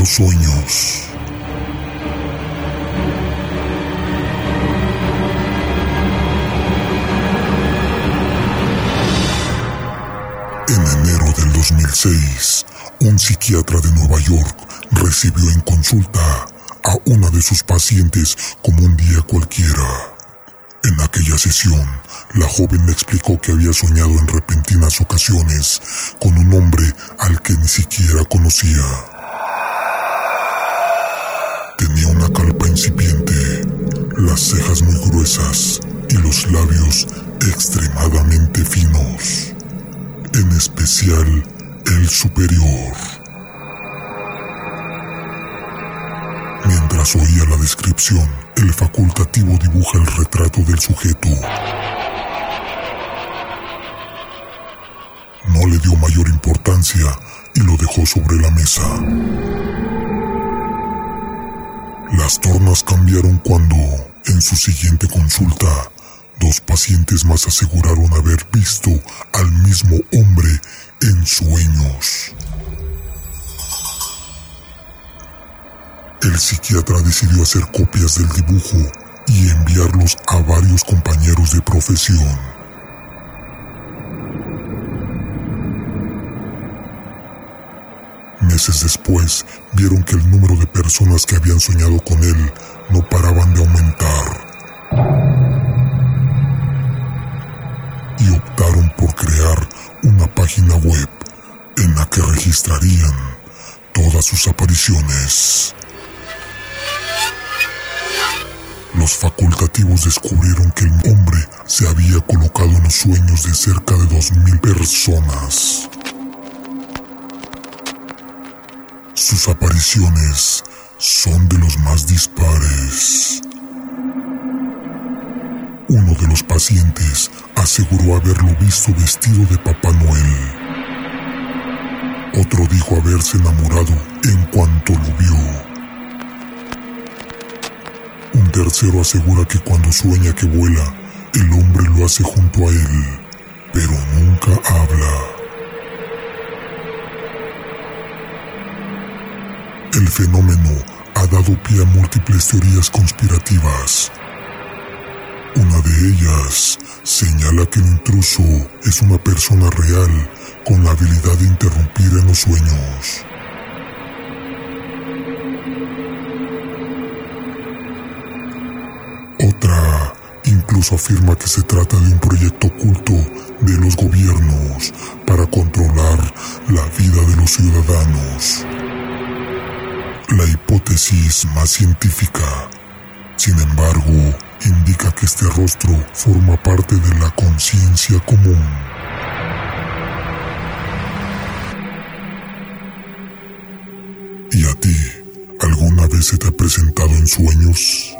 los sueños. En enero del 2006, un psiquiatra de Nueva York recibió en consulta a una de sus pacientes como un día cualquiera. En aquella sesión, la joven le explicó que había soñado en repentinas ocasiones con un hombre al que ni siquiera conocía. Cejas muy gruesas y los labios extremadamente finos, en especial el superior. Mientras oía la descripción, el facultativo dibuja el retrato del sujeto. No le dio mayor importancia y lo dejó sobre la mesa. Las tornas cambiaron cuando, en su siguiente consulta, dos pacientes más aseguraron haber visto al mismo hombre en sueños. El psiquiatra decidió hacer copias del dibujo y enviarlos a varios compañeros de profesión. Meses después, vieron que el número de personas que habían soñado con él no paraban de aumentar. Y optaron por crear una página web en la que registrarían todas sus apariciones. Los facultativos descubrieron que el hombre se había colocado en los sueños de cerca de 2.000 personas. Sus apariciones son de los más dispares. Uno de los pacientes aseguró haberlo visto vestido de Papá Noel. Otro dijo haberse enamorado en cuanto lo vio. Un tercero asegura que cuando sueña que vuela, el hombre lo hace junto a él, pero nunca habla. El fenómeno ha dado pie a múltiples teorías conspirativas. Una de ellas señala que el intruso es una persona real con la habilidad de interrumpir en los sueños. Otra incluso afirma que se trata de un proyecto oculto de los gobiernos para controlar la vida de los ciudadanos. La hipótesis más científica, sin embargo, indica que este rostro forma parte de la conciencia común. ¿Y a ti? ¿Alguna vez se te ha presentado en sueños?